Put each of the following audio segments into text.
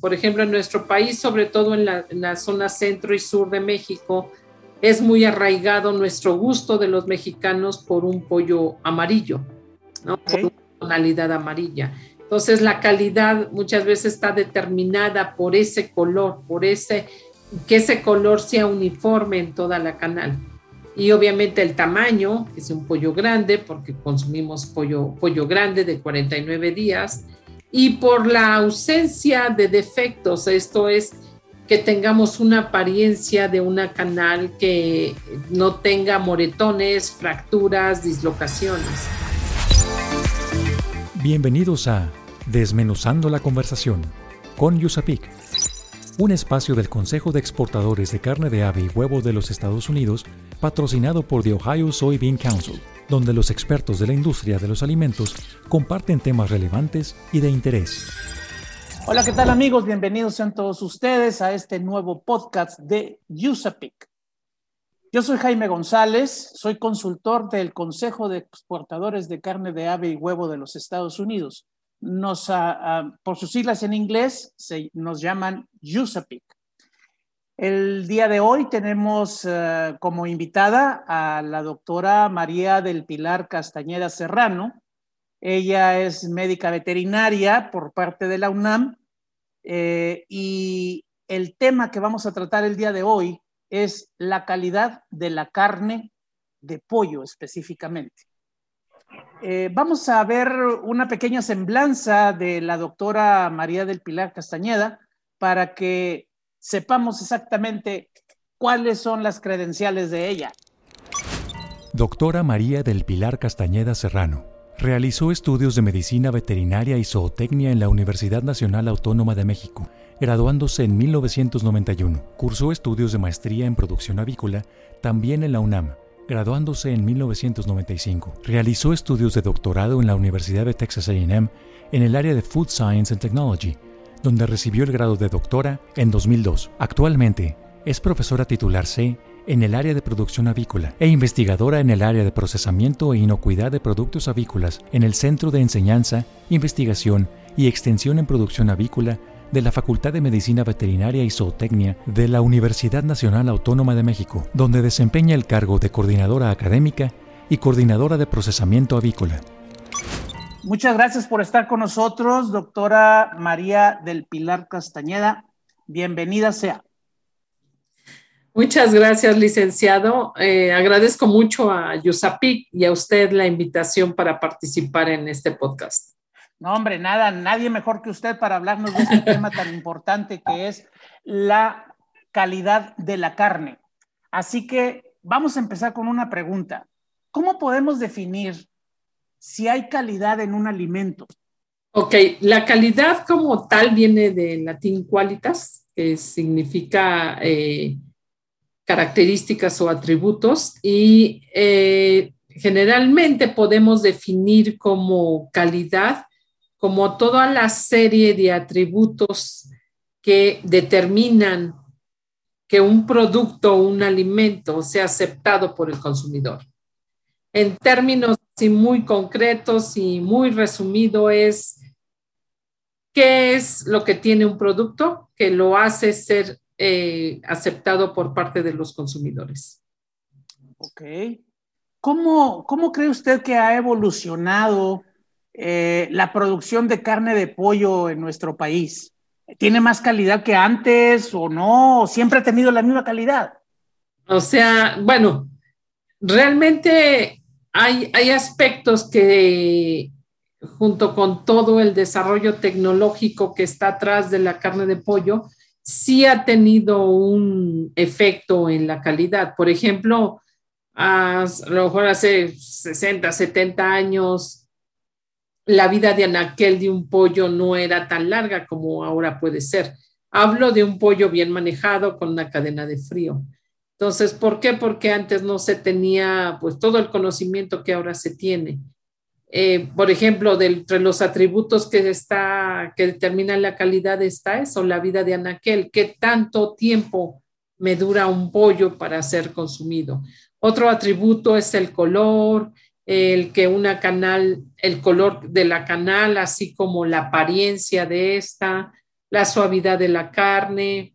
Por ejemplo, en nuestro país, sobre todo en la, zona centro y sur de México, es muy arraigado nuestro gusto de los mexicanos por un pollo amarillo, ¿no? Por una tonalidad amarilla. Entonces, la calidad muchas veces está determinada por ese color, por ese, que ese color sea uniforme en toda la canal. Y obviamente el tamaño, que es un pollo grande, porque consumimos pollo, pollo grande de 49 días, y por la ausencia de defectos, esto es que tengamos una apariencia de una canal que no tenga moretones, fracturas, dislocaciones. Bienvenidos a Desmenuzando la conversación con Yusapik, un espacio del Consejo de Exportadores de Carne de Ave y Huevo de los Estados Unidos, patrocinado por The Ohio Soybean Council donde los expertos de la industria de los alimentos comparten temas relevantes y de interés. Hola, ¿qué tal amigos? Bienvenidos sean todos ustedes a este nuevo podcast de USAPIC. Yo soy Jaime González, soy consultor del Consejo de Exportadores de Carne de Ave y Huevo de los Estados Unidos. Nos, ah, ah, por sus siglas en inglés, se, nos llaman USAPIC. El día de hoy tenemos eh, como invitada a la doctora María del Pilar Castañeda Serrano. Ella es médica veterinaria por parte de la UNAM eh, y el tema que vamos a tratar el día de hoy es la calidad de la carne de pollo específicamente. Eh, vamos a ver una pequeña semblanza de la doctora María del Pilar Castañeda para que sepamos exactamente cuáles son las credenciales de ella. Doctora María del Pilar Castañeda Serrano. Realizó estudios de medicina veterinaria y zootecnia en la Universidad Nacional Autónoma de México, graduándose en 1991. Cursó estudios de maestría en producción avícola también en la UNAM, graduándose en 1995. Realizó estudios de doctorado en la Universidad de Texas AM en el área de Food Science and Technology donde recibió el grado de doctora en 2002. Actualmente es profesora titular C en el área de producción avícola e investigadora en el área de procesamiento e inocuidad de productos avícolas en el Centro de Enseñanza, Investigación y Extensión en Producción Avícola de la Facultad de Medicina Veterinaria y Zootecnia de la Universidad Nacional Autónoma de México, donde desempeña el cargo de coordinadora académica y coordinadora de procesamiento avícola. Muchas gracias por estar con nosotros, doctora María del Pilar Castañeda. Bienvenida sea. Muchas gracias, licenciado. Eh, agradezco mucho a Yusapic y a usted la invitación para participar en este podcast. No, hombre, nada, nadie mejor que usted para hablarnos de este tema tan importante que es la calidad de la carne. Así que vamos a empezar con una pregunta. ¿Cómo podemos definir si hay calidad en un alimento. Ok, la calidad como tal viene del latín qualitas, que significa eh, características o atributos, y eh, generalmente podemos definir como calidad como toda la serie de atributos que determinan que un producto o un alimento sea aceptado por el consumidor. En términos muy concretos y muy resumido es qué es lo que tiene un producto que lo hace ser eh, aceptado por parte de los consumidores. Ok. ¿Cómo, cómo cree usted que ha evolucionado eh, la producción de carne de pollo en nuestro país? ¿Tiene más calidad que antes o no? ¿Siempre ha tenido la misma calidad? O sea, bueno, realmente hay, aspectos que junto con todo el desarrollo tecnológico que está atrás de la carne de pollo, sí ha tenido un efecto en la calidad. Por ejemplo, a, lo mejor hace 60, 70 años, la vida de anaquel de un pollo no era tan larga como ahora puede ser. Hablo de un pollo bien manejado con una cadena de frío. Entonces, ¿por qué? Porque antes no se tenía pues todo el conocimiento que ahora se tiene. Eh, por ejemplo, de, entre los atributos que está, que determinan la calidad está eso, la vida de anaquel, qué tanto tiempo me dura un pollo para ser consumido. Otro atributo es el color, el que una canal, el color de la canal, así como la apariencia de esta, la suavidad de la carne,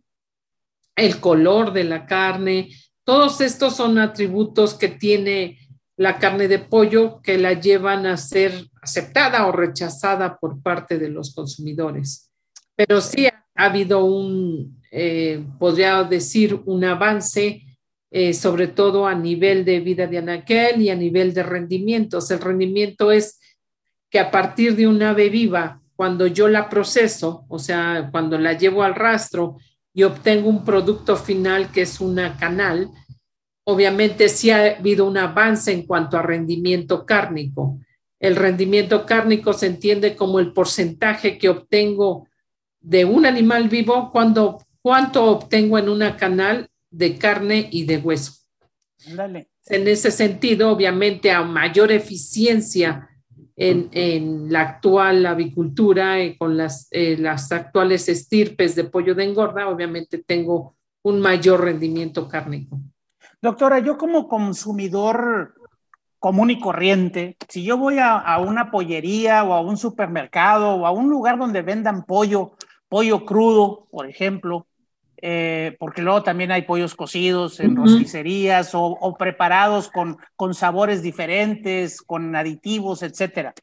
el color de la carne. Todos estos son atributos que tiene la carne de pollo que la llevan a ser aceptada o rechazada por parte de los consumidores. Pero sí ha, habido un, eh, podría decir, un avance, eh, sobre todo a nivel de vida de anaquel y a nivel de rendimientos. El rendimiento es que a partir de un ave viva, cuando yo la proceso, o sea, cuando la llevo al rastro y obtengo un producto final que es una canal, obviamente sí ha habido un avance en cuanto a rendimiento cárnico. El rendimiento cárnico se entiende como el porcentaje que obtengo de un animal vivo cuando cuánto obtengo en una canal de carne y de hueso. En ese sentido, obviamente, a mayor eficiencia en, la actual avicultura y con las, eh, las actuales estirpes de pollo de engorda, obviamente tengo un mayor rendimiento cárnico. Doctora, yo como consumidor común y corriente, si yo voy a, una pollería o a un supermercado o a un lugar donde vendan pollo, pollo crudo, por ejemplo, eh, porque luego también hay pollos cocidos en rosticerías o, preparados con, con, sabores diferentes, con aditivos, etcétera,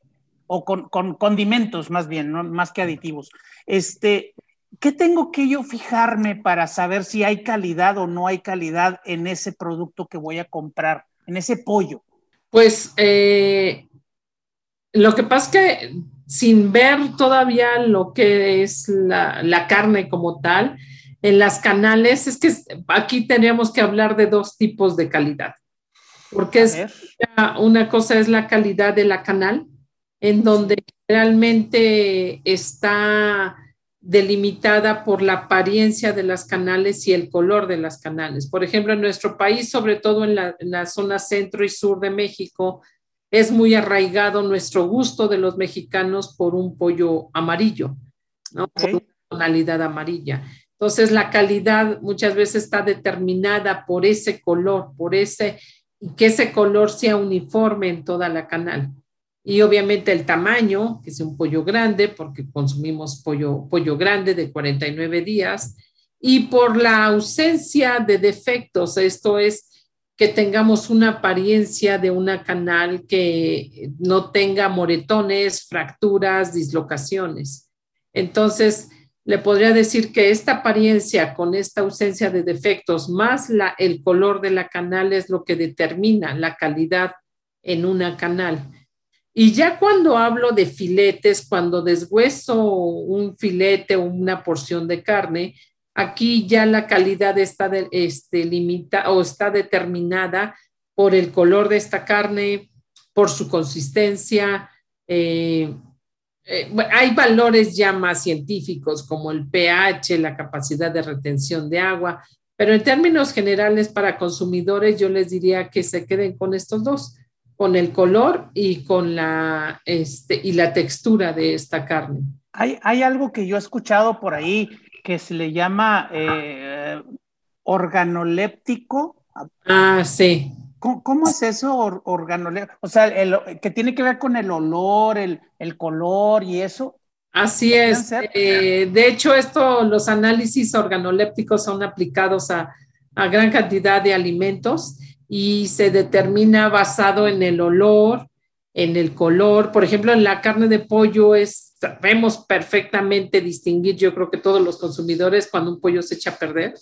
o con, con condimentos más bien, ¿no? más que aditivos. Este, ¿qué tengo que yo fijarme para saber si hay calidad o no hay calidad en ese producto que voy a comprar, en ese pollo? Pues eh, lo que pasa es que sin ver todavía lo que es la, carne como tal, en las canales, es que aquí tenemos que hablar de dos tipos de calidad, porque es, una cosa es la calidad de la canal, en donde realmente está delimitada por la apariencia de las canales y el color de las canales. Por ejemplo, en nuestro país, sobre todo en la, zona centro y sur de México, es muy arraigado nuestro gusto de los mexicanos por un pollo amarillo, ¿no? Por una tonalidad amarilla. Entonces, la calidad muchas veces está determinada por ese color, por ese, y que ese color sea uniforme en toda la canal y obviamente el tamaño, que es un pollo grande, porque consumimos pollo, pollo grande de 49 días, y por la ausencia de defectos, esto es que tengamos una apariencia de una canal que no tenga moretones, fracturas, dislocaciones. Entonces, le podría decir que esta apariencia con esta ausencia de defectos más la, el color de la canal es lo que determina la calidad en una canal. Y ya cuando hablo de filetes, cuando deshueso un filete o una porción de carne, aquí ya la calidad está este, limita, o está determinada por el color de esta carne, por su consistencia. Eh, eh, hay valores ya más científicos como el pH, la capacidad de retención de agua, pero en términos generales para consumidores yo les diría que se queden con estos dos con el color y con la, este, y la textura de esta carne. Hay, hay algo que yo he escuchado por ahí que se le llama eh, organoléptico. Ah, sí. ¿Cómo, es eso, organoléptico? O sea, el, que tiene que ver con el olor, el, el color y eso. Así es. Eh, de hecho, esto, los análisis organolépticos son aplicados a, a gran cantidad de alimentos y se determina basado en el olor, en el color. Por ejemplo, en la carne de pollo es, sabemos perfectamente distinguir, yo creo que todos los consumidores, cuando un pollo se echa a perder.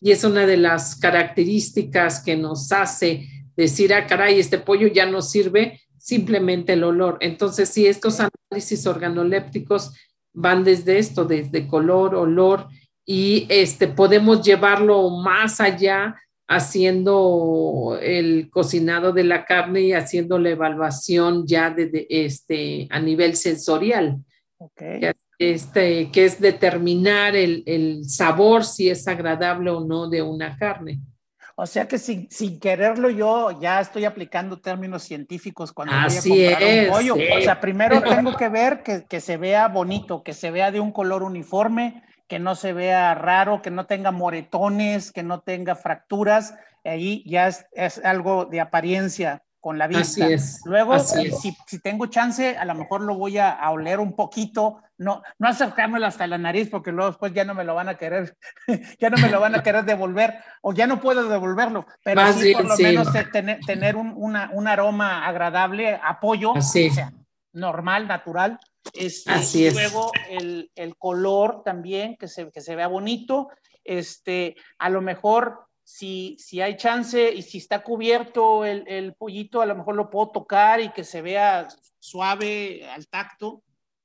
Y es una de las características que nos hace decir, ah, caray, este pollo ya no sirve, simplemente el olor. Entonces, sí, estos análisis organolépticos van desde esto, desde color, olor, y este, podemos llevarlo más allá haciendo el cocinado de la carne y haciendo la evaluación ya de, este, a nivel sensorial. Este, que es determinar el, sabor, si es agradable o no de una carne. O sea que sin, sin quererlo yo ya estoy aplicando términos científicos cuando Así voy a comprar es, un pollo. O sea, primero tengo que ver que, que se vea bonito, que se vea de un color uniforme, que no se vea raro, que no tenga moretones, que no tenga fracturas. Ahí ya es, algo de apariencia con la vista. Así es. Luego, así es. si, si, tengo chance, a lo mejor lo voy a, a, oler un poquito, no, no acercármelo hasta la nariz, porque luego después ya no me lo van a querer, ya no me lo van a querer devolver, o ya no puedo devolverlo, pero Más sí, bien, por lo sí. menos te- tener, tener un, una, un aroma agradable, apoyo, Así. o sea, normal, natural. Este, Así y es. luego el, el color también, que se, que se vea bonito. Este, a lo mejor, si, si hay chance y si está cubierto el, el pollito, a lo mejor lo puedo tocar y que se vea suave al tacto.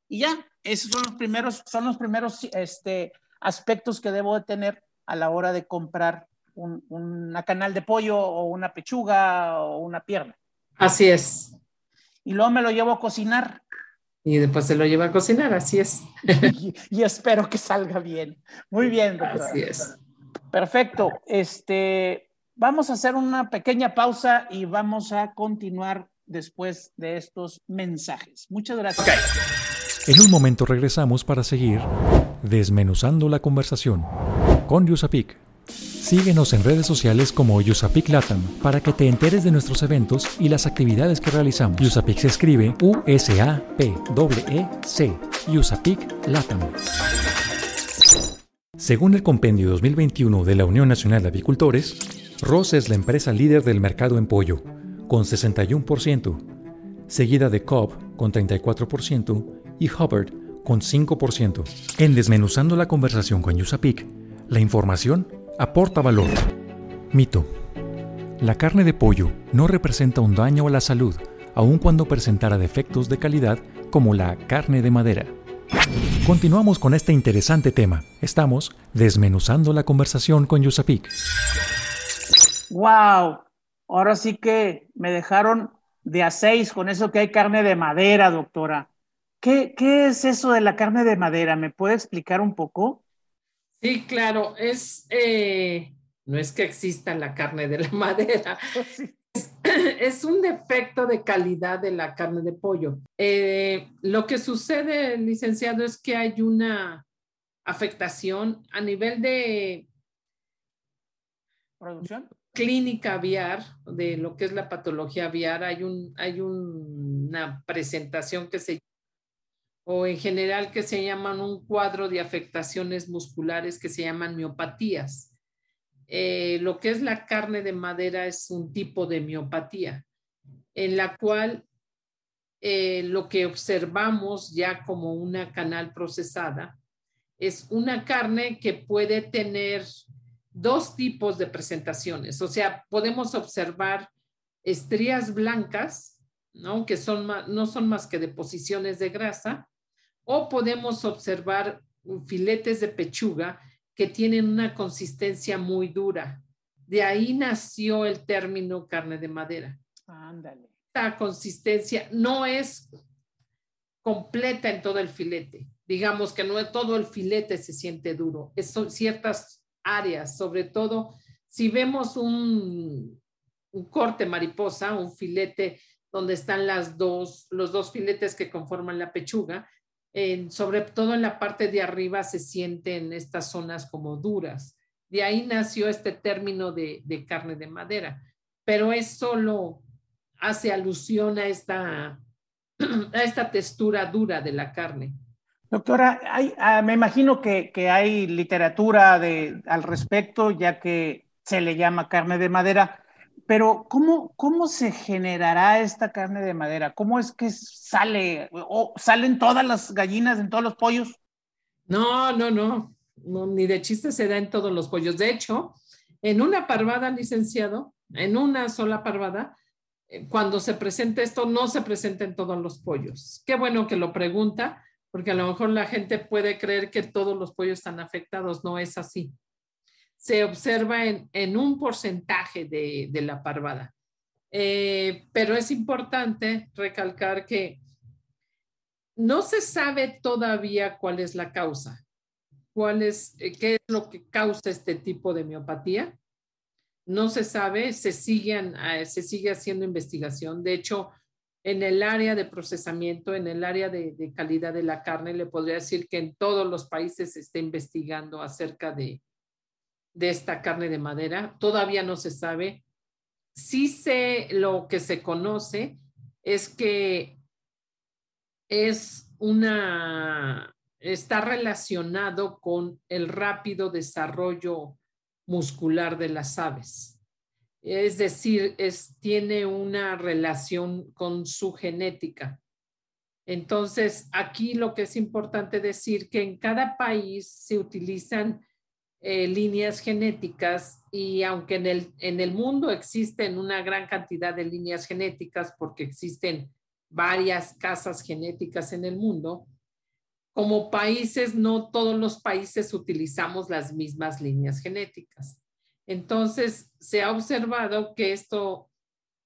Y ya, esos son los primeros, son los primeros este, aspectos que debo de tener a la hora de comprar un, una canal de pollo o una pechuga o una pierna. Así es. Y luego me lo llevo a cocinar Y después se lo lleva a cocinar, así es. y, y espero que salga bien. Muy bien, doctora. Así es. Perfecto. Este, vamos a hacer una pequeña pausa y vamos a continuar después de estos mensajes. Muchas gracias. En un momento regresamos para seguir desmenuzando la conversación con Yusapik. Síguenos en redes sociales como Yusapik Latam para que te enteres de nuestros eventos y las actividades que realizamos. Yusapik se escribe U-S-A-P-E-E-C. Yusapik Latam. Según el Compendio 2021 de la Unión Nacional de Avicultores, Ross es la empresa líder del mercado en pollo, con 61%, seguida de Cobb con 34% y Hubbard con 5%. En Desmenuzando la conversación con Yusapik, la información aporta valor. Mito. La carne de pollo no representa un daño a la salud, aun cuando presentara defectos de calidad como la carne de madera. Continuamos con este interesante tema. Estamos desmenuzando la conversación con Yusapik. Wow. Ahora sí que me dejaron de a seis con eso que hay carne de madera, doctora. ¿Qué, ¿Qué es eso de la carne de madera? ¿Me puede explicar un poco? Sí, claro, es, eh, no es que exista la carne de la madera, Sí. es un defecto de calidad de la carne de pollo. Eh, lo que sucede, licenciado, es que hay una afectación a nivel de ¿Producción? clínica aviar, de lo que es la patología aviar, hay, un, hay un- una presentación que se o en general que se llaman un cuadro de afectaciones musculares que se llaman miopatías. Eh, lo que es la carne de madera es un tipo de miopatía en la cual eh, lo que observamos ya como una canal procesada es una carne que puede tener dos tipos de presentaciones. O sea, podemos observar estrías blancas, ¿no? que son no son más que deposiciones de grasa, o podemos observar filetes de pechuga que tienen una consistencia muy dura. De ahí nació el término carne de madera. Ándale. Esta consistencia no es completa en todo el filete. Digamos que no todo el filete se siente duro. Es- son ciertas áreas, sobre todo si vemos un, un corte mariposa, un filete donde están las dos, los dos filetes que conforman la pechuga, en- sobre todo en la parte de arriba se sienten estas zonas como duras. De ahí nació este término de, de carne de madera, pero es solo hace alusión a esta, a esta textura dura de la carne. Doctora, ah, me imagino que, que hay literatura de, al respecto, ya que se le llama carne de madera, pero ¿cómo, ¿cómo se generará esta carne de madera? ¿Cómo es que sale? ¿O salen todas las gallinas en todos los pollos? No, no, no, no, ni de chiste se da en todos los pollos. De hecho, en una parvada, licenciado, en una sola parvada, eh, cuando se presenta esto, no se presenta en todos los pollos. Qué bueno que lo pregunta, porque a lo mejor la gente puede creer que todos los pollos están afectados. No es así. Se observa en, en un porcentaje de, de la parvada. Eh, pero es importante recalcar que no se sabe todavía cuál es la causa, cuál es, eh, qué es lo que causa este tipo de miopatía. No se sabe, se, siguen, eh, se sigue haciendo investigación. De hecho, en el área de procesamiento, en el área de, de, calidad de la carne, le podría decir que en todos los países se está investigando acerca de, de esta carne de madera. Todavía no se sabe sí sé lo que se conoce es que es una, está relacionado con el rápido desarrollo muscular de las aves. Es decir, es, tiene una relación con su genética. Entonces, aquí lo que es importante decir que en cada país se utilizan eh, líneas genéticas y aunque en el, en el mundo existen una gran cantidad de líneas genéticas porque existen varias casas genéticas en el mundo, como países no todos los países utilizamos las mismas líneas genéticas. Entonces, se ha observado que esto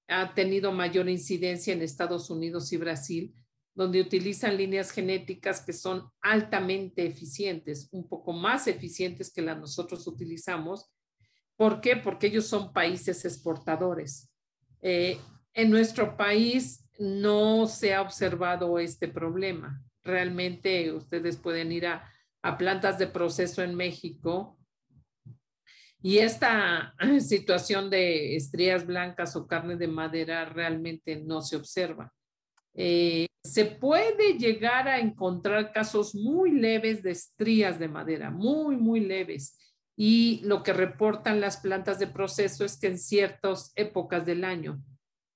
ha tenido mayor incidencia en Estados Unidos y Brasil donde utilizan líneas genéticas que son altamente eficientes, un poco más eficientes que las nosotros utilizamos. ¿Por qué? Porque ellos son países exportadores. Eh, en nuestro país no se ha observado este problema. Realmente ustedes pueden ir a, a plantas de proceso en México y esta situación de estrías blancas o carne de madera realmente no se observa. Eh, se puede llegar a encontrar casos muy leves de estrías de madera, muy, muy leves. Y lo que reportan las plantas de proceso es que en ciertas épocas del año,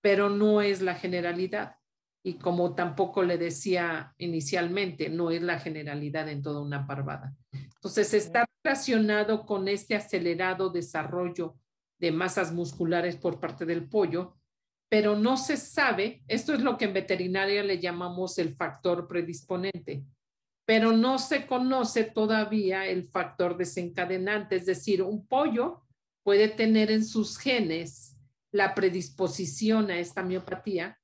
pero no es la generalidad. Y como tampoco le decía inicialmente, no es la generalidad en toda una parvada. Entonces, está relacionado con este acelerado desarrollo de masas musculares por parte del pollo, pero no se sabe, esto es lo que en veterinaria le llamamos el factor predisponente, pero no se conoce todavía el factor desencadenante, es decir, un pollo puede tener en sus genes la predisposición a esta miopatía,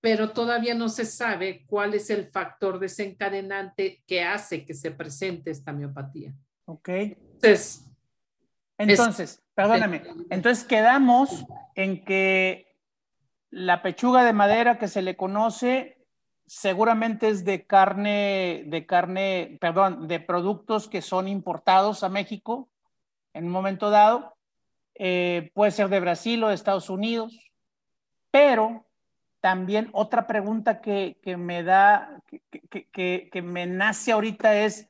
pero todavía no se sabe cuál es el factor desencadenante que hace que se presente esta miopatía. Ok. Entonces, entonces, perdóname, entonces quedamos en que la pechuga de madera que se le conoce seguramente es de carne, de carne, perdón, de productos que son importados a México en un momento dado. Eh, puede ser de Brasil o de Estados Unidos, pero también otra pregunta que, me da, que, que, me nace ahorita es,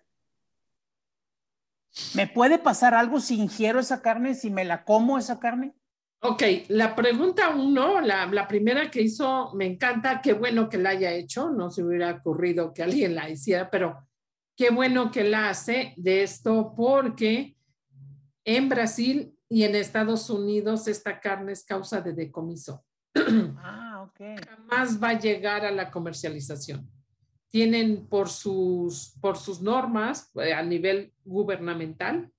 ¿me puede pasar algo si ingiero esa carne, si me la como esa carne? Ok, la pregunta uno, la, la, primera que hizo, me encanta, qué bueno que la haya hecho, no se hubiera ocurrido que alguien la hiciera, pero qué bueno que la hace de esto porque en Brasil y en Estados Unidos esta carne es causa de decomiso. Ah, ok. Jamás va a llegar a la comercialización. Tienen por sus, por sus normas eh, a nivel gubernamental,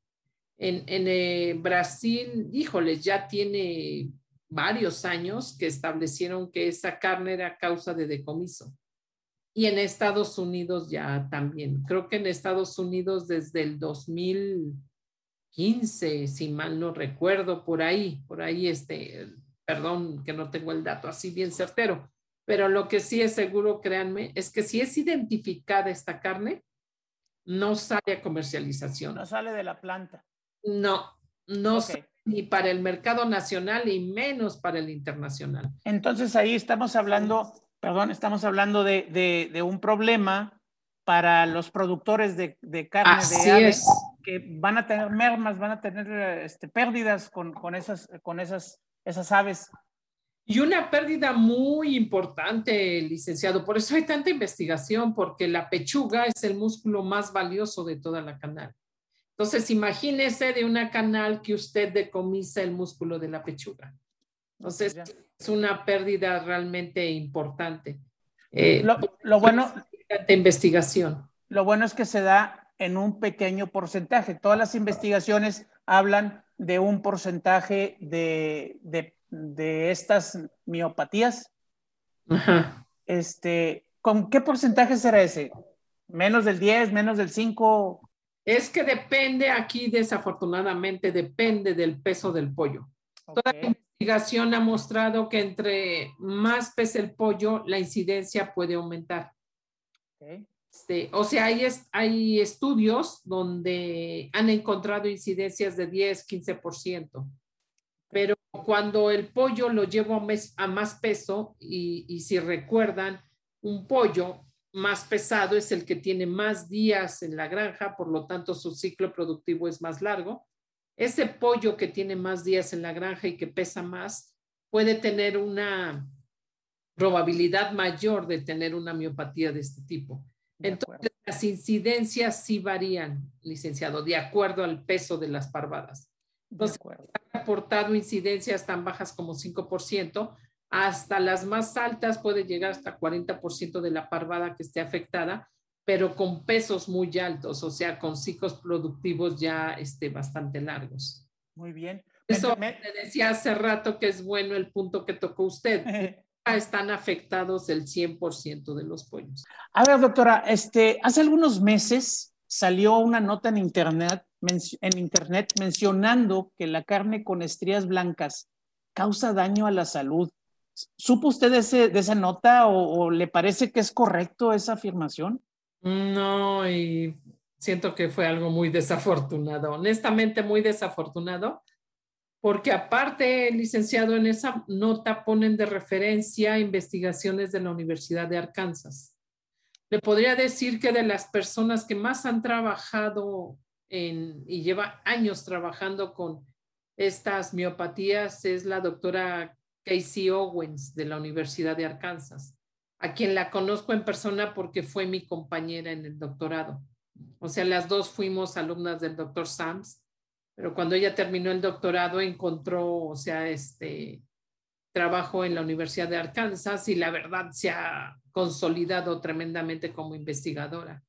en, eh, Brasil, híjoles, ya tiene varios años que establecieron que esa carne era causa de decomiso. Y en Estados Unidos ya también. Creo que en Estados Unidos desde el 2015, si mal no recuerdo, por ahí, por ahí este, perdón que no tengo el dato así bien certero, pero lo que sí es seguro, créanme, es que si es identificada esta carne, no sale a comercialización. No sale de la planta. No, no ni para el mercado nacional y menos para el internacional. Entonces ahí estamos hablando, perdón, estamos hablando de, un problema para los productores de, carne de aves que van a tener mermas, van a tener este, pérdidas con, esas, con esas, esas aves. Y una pérdida muy importante, licenciado. Por eso hay tanta investigación, porque la pechuga es el músculo más valioso de toda la canal. Entonces, imagínese de una canal que usted decomisa el músculo de la pechuga. Entonces, es una pérdida realmente importante. Eh, lo, bueno de investigación. Lo bueno es que se da en un pequeño porcentaje. Todas las investigaciones hablan de un porcentaje de, de, estas miopatías. Este, ¿Con qué porcentaje será ese? ¿Menos del 10, menos del 5? Es que depende aquí, desafortunadamente, depende del peso del pollo. Toda la investigación ha mostrado que entre más pesa el pollo, la incidencia puede aumentar. Este, o sea, hay, hay estudios donde han encontrado incidencias de 10, 15%. Pero cuando el pollo lo llevo a, más peso y, y si recuerdan, un pollo más pesado es el que tiene más días en la granja, por lo tanto su ciclo productivo es más largo. Ese pollo que tiene más días en la granja y que pesa más puede tener una probabilidad mayor de tener una miopatía de este tipo. Entonces, las incidencias sí varían, licenciado, de acuerdo al peso de las parvadas. Entonces, ha reportado incidencias tan bajas como 5%, hasta las más altas puede llegar hasta 40% de la parvada que esté afectada, pero con pesos muy altos, o sea, con ciclos productivos ya este, bastante largos. Muy bien. Eso me, decía hace rato que es bueno el punto que tocó usted. Están afectados el 100% de los pollos. A ver, doctora, este, hace algunos meses salió una nota en internet, en internet mencionando que la carne con estrías blancas causa daño a la salud. ¿Supo usted de, esa nota o, le parece que es correcto esa afirmación? No, y siento que fue algo muy desafortunado, honestamente muy desafortunado, porque aparte, licenciado, en esa nota ponen de referencia investigaciones de la Universidad de Arkansas. Le podría decir que de las personas que más han trabajado en, y lleva años trabajando con estas miopatías es la doctora Casey Owens de la Universidad de Arkansas, a quien la conozco en persona porque fue mi compañera en el doctorado. O sea, las dos fuimos alumnas del doctor Sams, pero cuando ella terminó el doctorado encontró, o sea, este trabajo en la Universidad de Arkansas y la verdad se ha consolidado tremendamente como investigadora.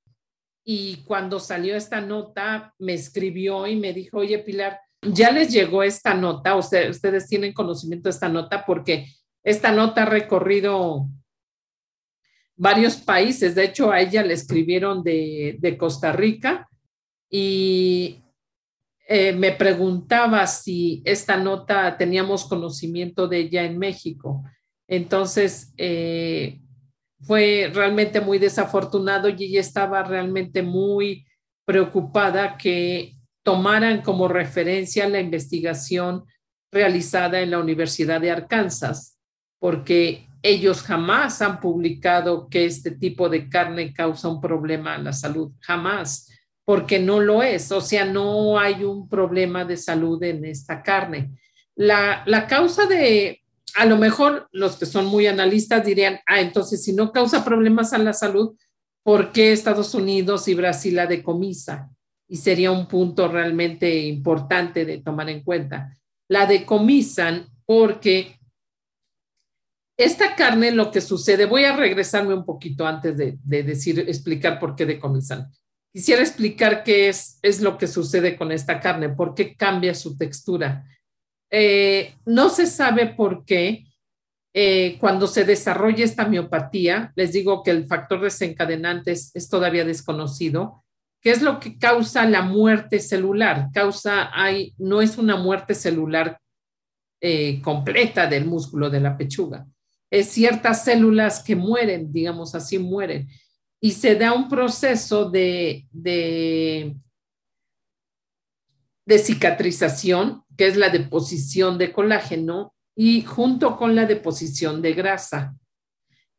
Y cuando salió esta nota, me escribió y me dijo, oye, Pilar, ya les llegó esta nota, ustedes, tienen conocimiento de esta nota porque esta nota ha recorrido varios países, de hecho a ella le escribieron de, Costa Rica y eh, me preguntaba si esta nota teníamos conocimiento de ella en México. Entonces, eh, fue realmente muy desafortunado y ella estaba realmente muy preocupada que tomaran como referencia la investigación realizada en la Universidad de Arkansas, porque ellos jamás han publicado que este tipo de carne causa un problema a la salud, jamás, porque no lo es, o sea, no hay un problema de salud en esta carne. La, la causa de, a lo mejor los que son muy analistas dirían, ah, entonces si no causa problemas a la salud, ¿por qué Estados Unidos y Brasil la decomisa? Y sería un punto realmente importante de tomar en cuenta. La decomisan porque esta carne, lo que sucede, voy a regresarme un poquito antes de, decir, explicar por qué decomisan. Quisiera explicar qué es, es lo que sucede con esta carne, por qué cambia su textura. Eh, no se sabe por qué eh, cuando se desarrolla esta miopatía, les digo que el factor desencadenante es todavía desconocido, ¿Qué es lo que causa la muerte celular? Causa, hay, no es una muerte celular eh, completa del músculo de la pechuga. Es ciertas células que mueren, digamos así, mueren. Y se da un proceso de, de, de cicatrización, que es la deposición de colágeno, y junto con la deposición de grasa.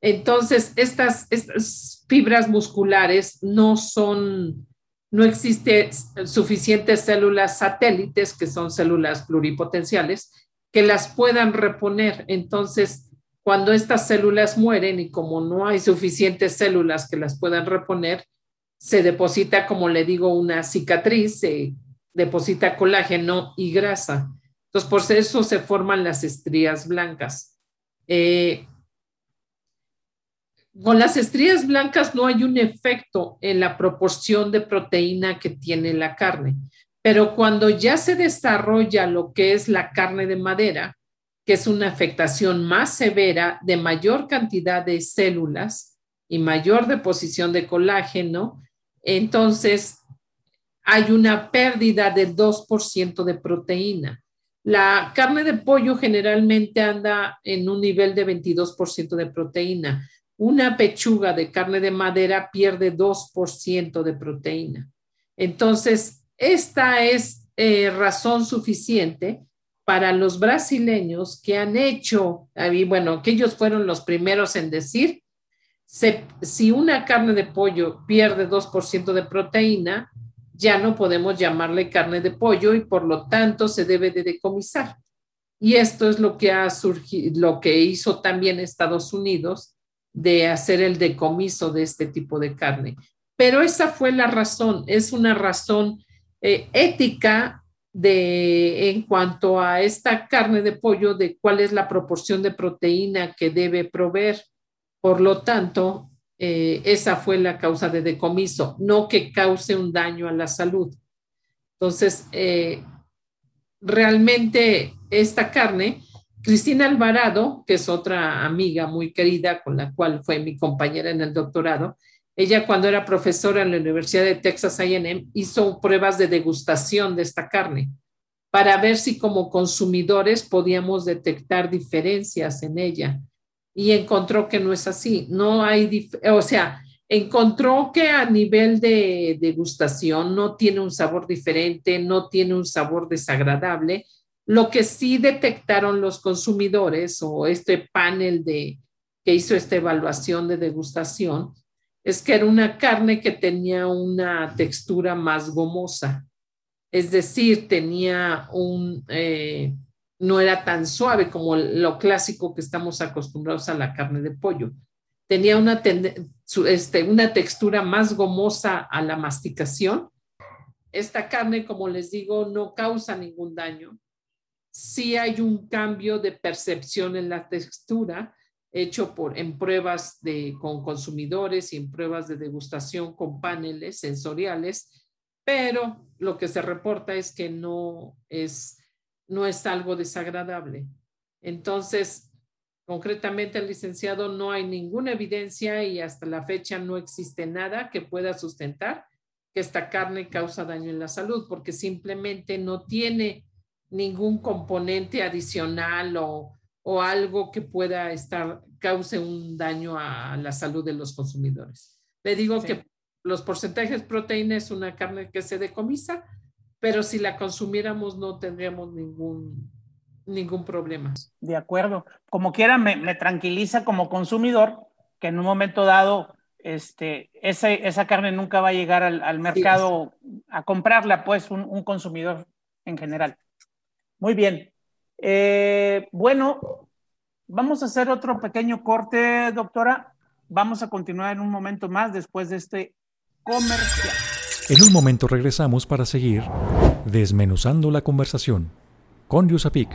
Entonces, estas, estas fibras musculares no son no existe suficientes células satélites, que son células pluripotenciales, que las puedan reponer. Entonces, cuando estas células mueren y como no hay suficientes células que las puedan reponer, se deposita, como le digo, una cicatriz, se deposita colágeno y grasa. Entonces, por eso se forman las estrías blancas. Eh, con las estrías blancas no hay un efecto en la proporción de proteína que tiene la carne, pero cuando ya se desarrolla lo que es la carne de madera, que es una afectación más severa de mayor cantidad de células y mayor deposición de colágeno, entonces hay una pérdida del 2% de proteína. La carne de pollo generalmente anda en un nivel de 22% de proteína. Una pechuga de carne de madera pierde 2% de proteína. Entonces, esta es eh, razón suficiente para los brasileños que han hecho, bueno, que ellos fueron los primeros en decir, si una carne de pollo pierde 2% de proteína, ya no podemos llamarle carne de pollo y por lo tanto se debe de decomisar. Y esto es lo que ha surgido, lo que hizo también Estados Unidos de hacer el decomiso de este tipo de carne. Pero esa fue la razón, es una razón eh, ética de en cuanto a esta carne de pollo, de cuál es la proporción de proteína que debe proveer. Por lo tanto, eh, esa fue la causa de decomiso, no que cause un daño a la salud. Entonces, eh, realmente esta carne, Cristina Alvarado, que es otra amiga muy querida con la cual fue mi compañera en el doctorado, ella cuando era profesora en la Universidad de Texas A&M hizo pruebas de degustación de esta carne para ver si como consumidores podíamos detectar diferencias en ella y encontró que no es así. No hay, o sea, encontró que a nivel de degustación no tiene un sabor diferente, no tiene un sabor desagradable. Lo que sí detectaron los consumidores o este panel de que hizo esta evaluación de degustación es que era una carne que tenía una textura más gomosa, es decir, tenía un, eh, no era tan suave como lo clásico que estamos acostumbrados a la carne de pollo. Tenía una, este, una textura más gomosa a la masticación. Esta carne, como les digo, no causa ningún daño. Sí hay un cambio de percepción en la textura hecho por, en pruebas de, con consumidores y en pruebas de degustación con paneles sensoriales, pero lo que se reporta es que no es no es algo desagradable. Entonces, concretamente el licenciado no hay ninguna evidencia y hasta la fecha no existe nada que pueda sustentar que esta carne causa daño en la salud porque simplemente no tiene ningún componente adicional o, algo que pueda estar, cause un daño a la salud de los consumidores. Le digo que los porcentajes de proteína es una carne que se decomisa, pero si la consumiéramos no tendríamos ningún, ningún problema. De acuerdo. Como quiera, me, tranquiliza como consumidor que en un momento dado este, esa carne nunca va a llegar al, mercado a comprarla, pues un, consumidor en general. Muy bien. Eh, bueno, vamos a hacer otro pequeño corte, doctora. Vamos a continuar en un momento más después de este comercial. En un momento regresamos para seguir desmenuzando la conversación con USAPIC.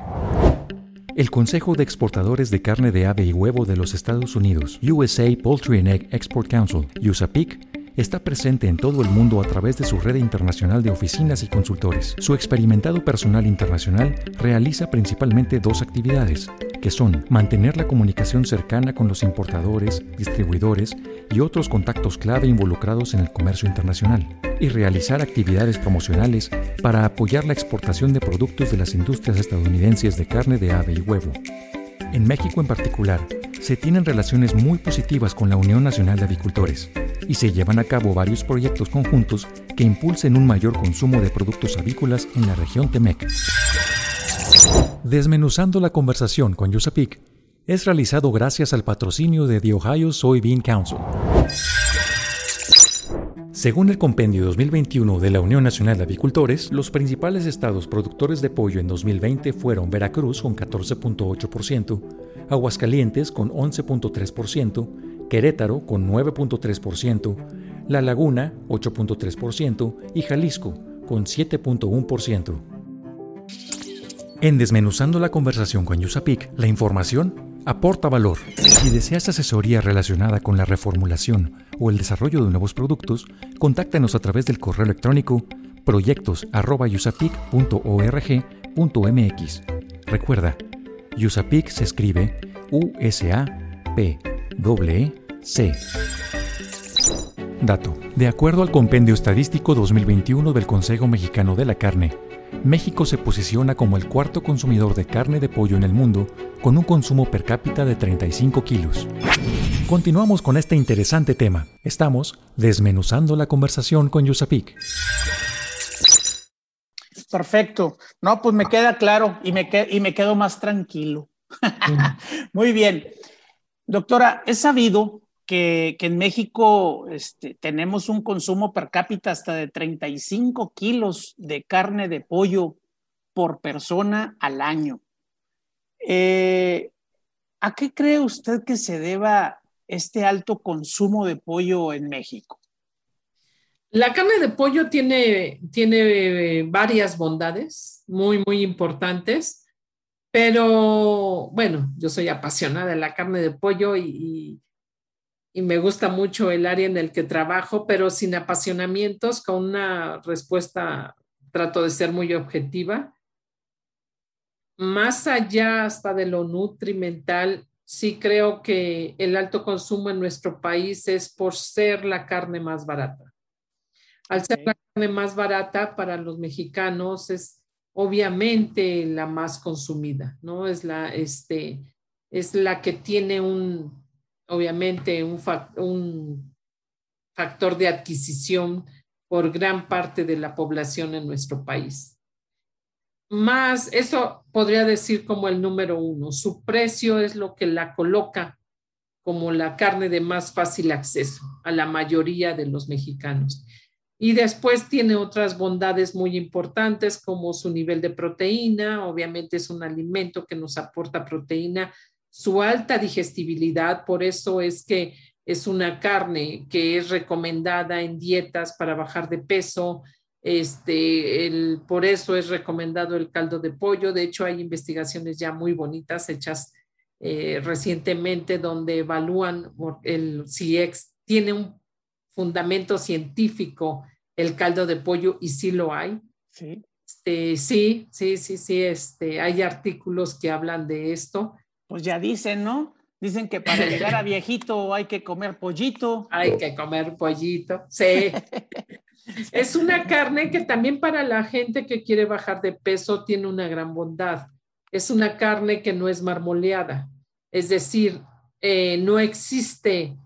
El Consejo de Exportadores de Carne de Ave y Huevo de los Estados Unidos, USA Poultry and Egg Export Council, USAPIC, está presente en todo el mundo a través de su red internacional de oficinas y consultores. Su experimentado personal internacional realiza principalmente dos actividades, que son mantener la comunicación cercana con los importadores, distribuidores y otros contactos clave involucrados en el comercio internacional, y realizar actividades promocionales para apoyar la exportación de productos de las industrias estadounidenses de carne de ave y huevo. En México en particular, se tienen relaciones muy positivas con la Unión Nacional de Avicultores y se llevan a cabo varios proyectos conjuntos que impulsen un mayor consumo de productos avícolas en la región Temec. Desmenuzando la conversación con USAPIC es realizado gracias al patrocinio de The Ohio Soybean Council. Según el compendio 2021 de la Unión Nacional de Avicultores, los principales estados productores de pollo en 2020 fueron Veracruz con 14.8%, Aguascalientes con 11.3%, Querétaro con 9.3%, La Laguna 8.3% y Jalisco con 7.1%. En Desmenuzando la conversación con Yusapik, la información aporta valor. Si deseas asesoría relacionada con la reformulación o el desarrollo de nuevos productos, contáctanos a través del correo electrónico proyectos.usapic.org.mx. Recuerda, USAPIC se escribe U-S-A-P-E-C. Dato. De acuerdo al Compendio Estadístico 2021 del Consejo Mexicano de la Carne, México se posiciona como el cuarto consumidor de carne de pollo en el mundo, con un consumo per cápita de 35 kilos. Continuamos con este interesante tema. Estamos desmenuzando la conversación con Yusapik. perfecto. No, pues me queda claro y me, y me quedo más tranquilo. Muy bien. Doctora, es sabido que, en México este, tenemos un consumo per cápita hasta de 35 kilos de carne de pollo por persona al año. Eh, ¿A qué cree usted que se deba este alto consumo de pollo en México? La carne de pollo tiene, tiene varias bondades muy, muy importantes, pero bueno, yo soy apasionada de la carne de pollo y, y me gusta mucho el área en el que trabajo, pero sin apasionamientos, con una respuesta, trato de ser muy objetiva. Más allá hasta de lo nutrimental, sí creo que el alto consumo en nuestro país es por ser la carne más barata. Al ser la carne más barata para los mexicanos es obviamente la más consumida, ¿no? Es la, este, es la que tiene un, obviamente, un, un factor de adquisición por gran parte de la población en nuestro país. Más, eso podría decir como el número uno. Su precio es lo que la coloca como la carne de más fácil acceso a la mayoría de los mexicanos. Y después tiene otras bondades muy importantes como su nivel de proteína, obviamente es un alimento que nos aporta proteína, su alta digestibilidad, por eso es que es una carne que es recomendada en dietas para bajar de peso, este, el, por eso es recomendado el caldo de pollo. De hecho, hay investigaciones ya muy bonitas hechas eh, recientemente donde evalúan el, si tiene un fundamento científico el caldo de pollo y sí lo hay. Sí. Este, sí, sí, sí, sí, este, hay artículos que hablan de esto. Pues ya dicen, ¿no? Dicen que para llegar a viejito hay que comer pollito. Hay que comer pollito, sí. es una carne que también para la gente que quiere bajar de peso tiene una gran bondad. Es una carne que no es marmoleada, es decir, eh, no existe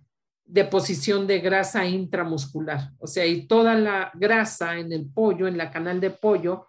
deposición de grasa intramuscular, o sea, y toda la grasa en el pollo, en la canal de pollo,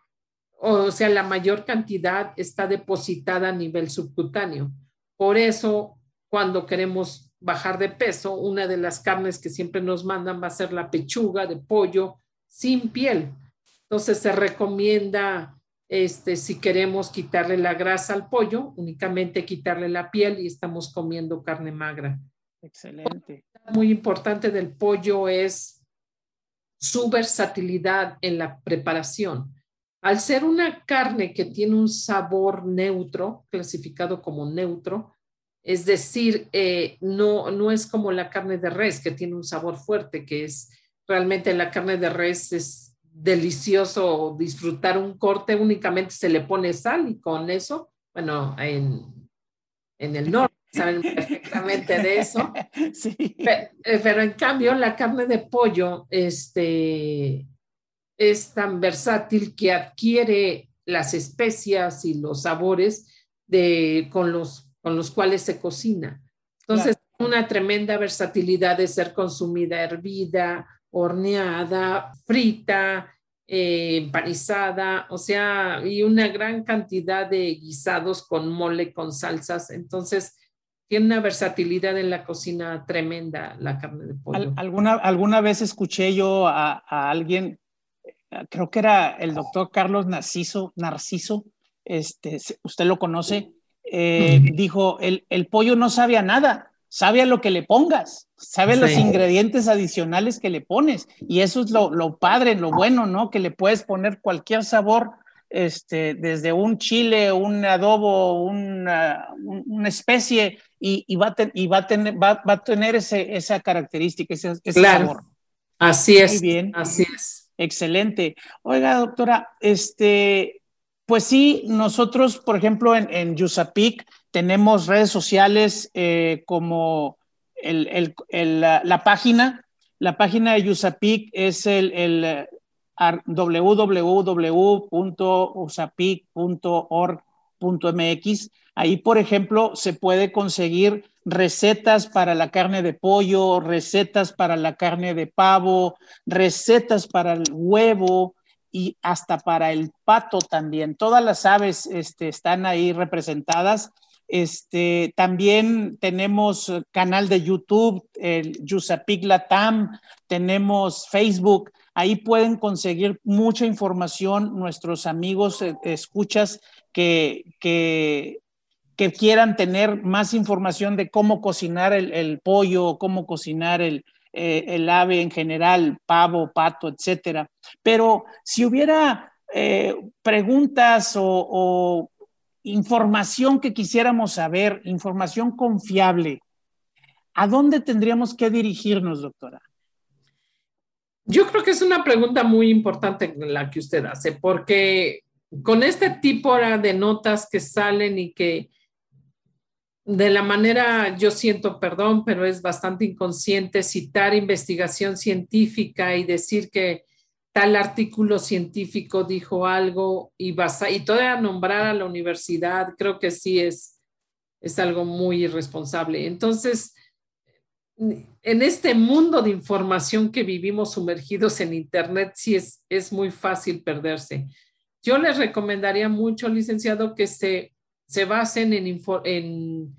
o sea, la mayor cantidad está depositada a nivel subcutáneo. Por eso, cuando queremos bajar de peso, una de las carnes que siempre nos mandan va a ser la pechuga de pollo sin piel. Entonces se recomienda, este, si queremos quitarle la grasa al pollo, únicamente quitarle la piel y estamos comiendo carne magra. Excelente. Muy importante del pollo es su versatilidad en la preparación. Al ser una carne que tiene un sabor neutro, clasificado como neutro, es decir, eh, no, no es como la carne de res que tiene un sabor fuerte, que es realmente la carne de res es delicioso disfrutar un corte, únicamente se le pone sal y con eso, bueno, en, en el norte saben perfectamente de eso. Sí. Eh, pero, en cambio, la carne de pollo este, es tan versátil que adquiere las especias y los sabores de, con, los, con los cuales se cocina. Entonces, una tremenda versatilidad de ser consumida hervida, horneada, frita, eh, empanizada, o sea, y una gran cantidad de guisados con mole, con salsas. Entonces, tiene una versatilidad en la cocina tremenda la carne de pollo. ¿Alguna, alguna vez escuché yo a, alguien, creo que era el doctor Carlos Narciso, Narciso, este, usted lo conoce, eh, dijo, el, el, pollo no sabe a nada, sabe a lo que le pongas, sabe los ingredientes adicionales que le pones. Y eso es lo, lo padre, lo bueno, ¿no? Que le puedes poner cualquier sabor este, desde un chile, un adobo, una, una especie, y, va, y va, a tener, va, a tener ese, esa característica, ese, sabor. Así es. Muy bien. Así es. Excelente. Oiga, doctora, este, pues sí, nosotros, por ejemplo, en, en Yusapic tenemos redes sociales eh, como el, el, la, página. La página de Yusapic es el, el Ahí, por ejemplo, se puede conseguir recetas para la carne de pollo, recetas para la carne de pavo, recetas para el huevo y hasta para el pato también. Todas las aves este, están ahí representadas. Este, también tenemos canal de YouTube, el Yusapik Latam, tenemos Facebook. Ahí pueden conseguir mucha información nuestros amigos eh, escuchas que, que, quieran tener más información de cómo cocinar el, pollo, cómo cocinar el, eh, el ave en general, pavo, pato, etcétera. Pero si hubiera eh, preguntas o, información que quisiéramos saber, información confiable, ¿a dónde tendríamos que dirigirnos, doctora? Yo creo que es una pregunta muy importante la que usted hace, porque con este tipo de notas que salen y que de la manera, yo siento perdón, pero es bastante inconsciente citar investigación científica y decir que tal artículo científico dijo algo y, basa, y todavía nombrar a la universidad, creo que sí es, es algo muy irresponsable. Entonces, en este mundo de información que vivimos sumergidos en Internet, sí es, es muy fácil perderse. Yo les recomendaría mucho, licenciado, que se se basen en, en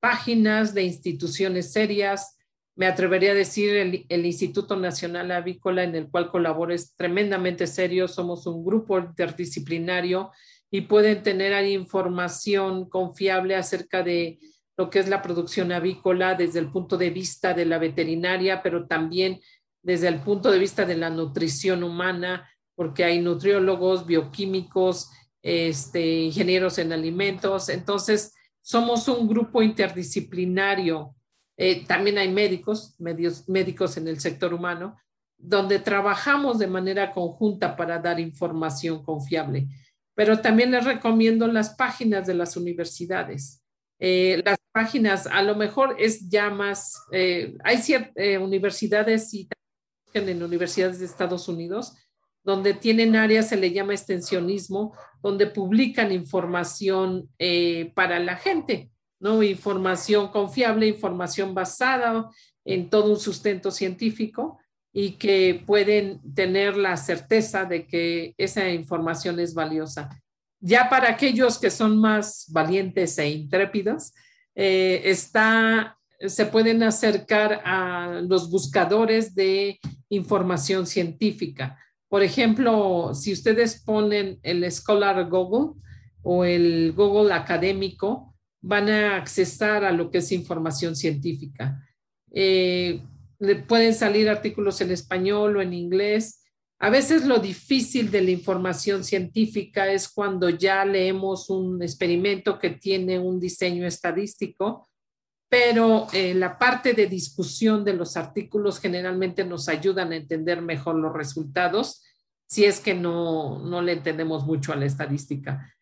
páginas de instituciones serias. Me atrevería a decir el, el, Instituto Nacional Avícola, en el cual colaboro, es tremendamente serio. Somos un grupo interdisciplinario y pueden tener información confiable acerca de lo que es la producción avícola desde el punto de vista de la veterinaria, pero también desde el punto de vista de la nutrición humana, porque hay nutriólogos, bioquímicos, este, ingenieros en alimentos. Entonces, somos un grupo interdisciplinario. Eh, también hay médicos, medios, médicos en el sector humano, donde trabajamos de manera conjunta para dar información confiable. Pero también les recomiendo las páginas de las universidades. Eh, las páginas, a lo mejor es ya más, eh, hay ciertas universidades y en universidades de Estados Unidos donde tienen áreas, se le llama extensionismo, donde publican información para la gente, ¿no? Información confiable, información basada en todo un sustento científico y que pueden tener la certeza de que esa información es valiosa. Ya para aquellos que son más valientes e intrépidos, eh, está, se pueden acercar a los buscadores de información científica por ejemplo, si ustedes ponen el Scholar Google o el Google académico, van a accesar a lo que es información científica. Eh, pueden salir artículos en español o en inglés. A veces lo difícil de la información científica es cuando ya leemos un experimento que tiene un diseño estadístico pero eh, la parte de discusión de los artículos generalmente nos ayudan a entender mejor los resultados si es que no, no le entendemos mucho a la estadística.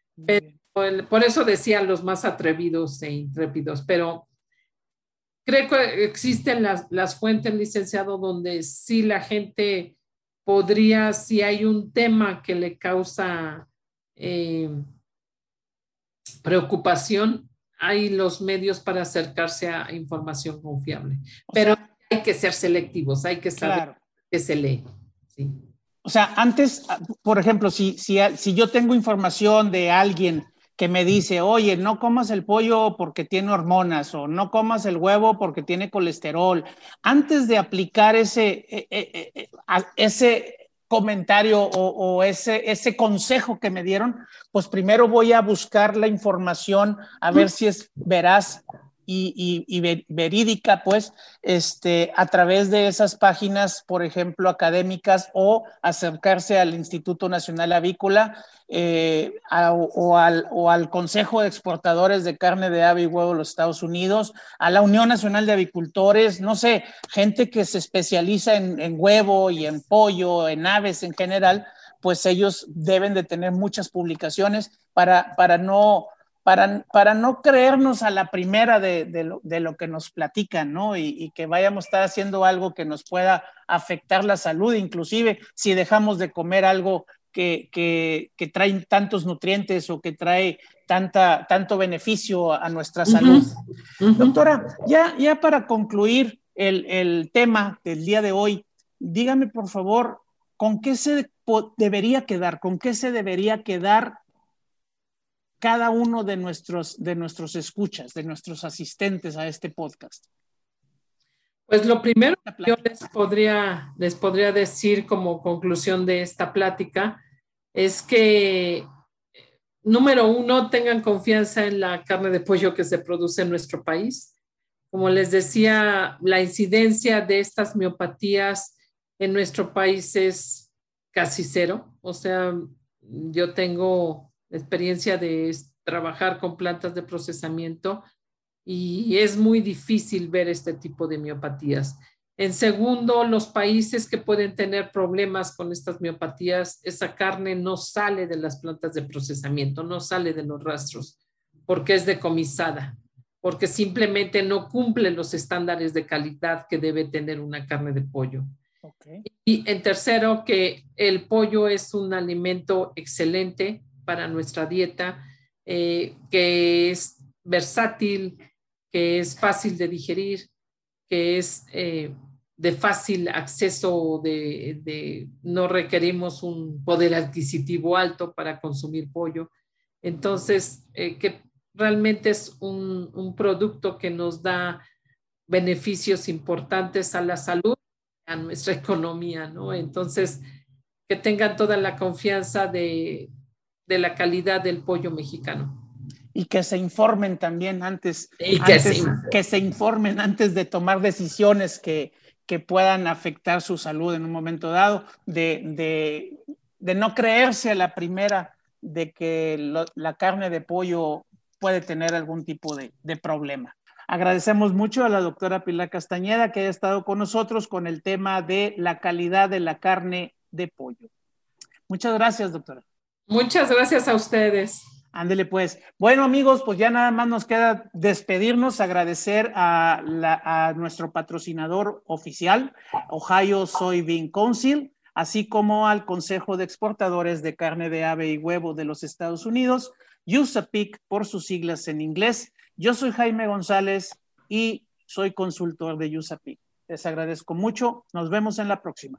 Por eso decía los más atrevidos e intrépidos, pero creo que existen las, las fuentes, licenciado, donde sí la gente podría, si hay un tema que le causa eh, preocupación, hay los medios para acercarse a información confiable, pero hay que ser selectivos, hay que saber qué se lee. O sea, antes, por ejemplo, si, si, si yo tengo información de alguien que me dice, oye, no comas el pollo porque tiene hormonas o no comas el huevo porque tiene colesterol, antes de aplicar ese, e, e, e, ese comentario o, ese, ese consejo que me dieron, pues primero voy a buscar la información a ver si es veraz y, verídica, pues, este, a través de esas páginas, por ejemplo, académicas o acercarse al Instituto Nacional Avícola eh, o, al, o, al, Consejo de Exportadores de Carne de Ave y Huevo de los Estados Unidos, a la Unión Nacional de Avicultores, no sé, gente que se especializa en, en huevo y en pollo, en aves en general, pues ellos deben de tener muchas publicaciones para, para no para, no creernos a la primera de, lo, que nos platican, ¿no? Y, que vayamos a estar haciendo algo que nos pueda afectar la salud, inclusive si dejamos de comer algo que, que, trae tantos nutrientes o que trae tanta, tanto beneficio a nuestra salud. Doctora, ya, ya para concluir el, el tema del día de hoy, dígame por favor ¿con qué se debería quedar? ¿Con qué se debería quedar cada uno de nuestros, de nuestros escuchas, de nuestros asistentes a este podcast? Pues lo primero que yo les podría, les podría decir como conclusión de esta plática es que, número uno, tengan confianza en la carne de pollo que se produce en nuestro país. Como les decía, la incidencia de estas miopatías en nuestro país es casi cero. O sea, yo tengo experiencia de trabajar con plantas de procesamiento y es muy difícil ver este tipo de miopatías. En segundo, los países que pueden tener problemas con estas miopatías, esa carne no sale de las plantas de procesamiento, no sale de los rastros, porque es decomisada, porque simplemente no cumple los estándares de calidad que debe tener una carne de pollo. Y en tercero, que el pollo es un alimento excelente para nuestra dieta, eh, que es versátil, que es fácil de digerir, que es eh, de fácil acceso, de, no requerimos un poder adquisitivo alto para consumir pollo. Entonces, eh, que realmente es un, un, producto que nos da beneficios importantes a la salud, a nuestra economía, ¿no? Entonces, que tengan toda la confianza de, de la calidad del pollo mexicano y que se informen también antes, que, se, informen antes de tomar decisiones que, que, puedan afectar su salud en un momento dado, de, de, de no creerse a la primera de que la carne de pollo puede tener algún tipo de, de problema. Agradecemos mucho a la doctora Pilar Castañeda que haya estado con nosotros con el tema de la calidad de la carne de pollo. Muchas gracias, doctora. Muchas gracias a ustedes. Ándele pues. Bueno amigos, pues ya nada más nos queda despedirnos, agradecer a, nuestro patrocinador oficial, Ohio Soybean Council, así como al Consejo de Exportadores de Carne de Ave y Huevo de los Estados Unidos, USAPIC por sus siglas en inglés. Yo soy Jaime González y soy consultor de USAPIC. Les agradezco mucho. Nos vemos en la próxima.